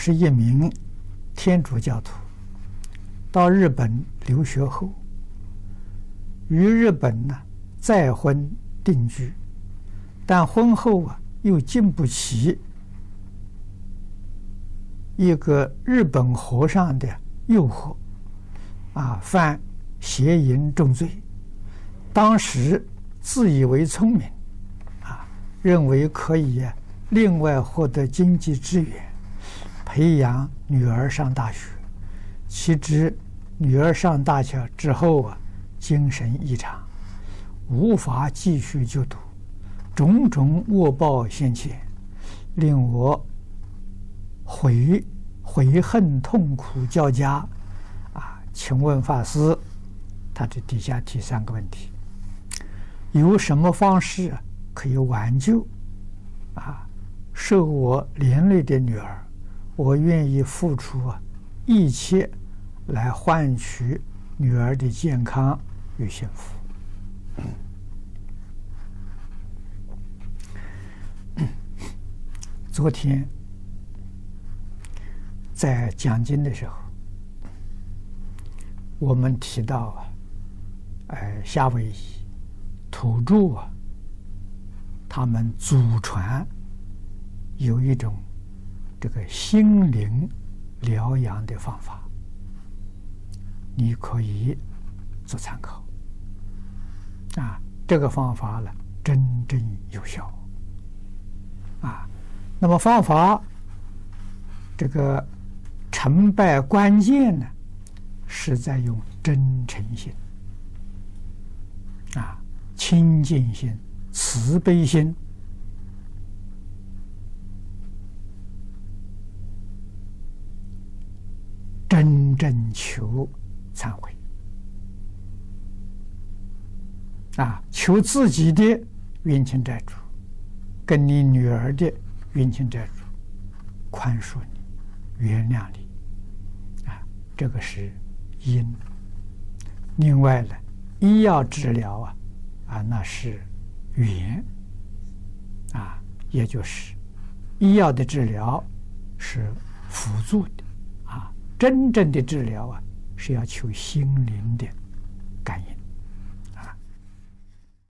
是一名天主教徒，到日本留学后，于日本呢再婚定居，但婚后啊又经不起一个日本和尚的诱惑，啊，犯邪淫重罪。当时自以为聪明，啊，认为可以另外获得经济支援，培养女儿上大学。岂知女儿上大学之后啊，精神异常，无法继续就读，种种恶报现前，令我悔悔恨痛苦交加。啊，请问法师，他这底下提三个问题。有什么方式可以挽救啊受我连累的女儿？我愿意付出啊一切来换取女儿的健康与幸福。昨天在讲经的时候，我们提到啊，呃，夏威夷。土著啊，他们祖传有一种这个心灵疗养的方法，你可以做参考。啊，这个方法呢，真正有效。啊，那么方法这个成败关键呢，是在用真诚心。啊。清净心、慈悲心，征求忏悔啊！求自己的冤亲债主，跟你女儿的冤亲债主宽恕你、原谅你啊！这个是因。另外呢，医药治疗啊。啊，那是缘啊，也就是医药的治疗是辅助的，真正的治疗啊是要求心灵的感应。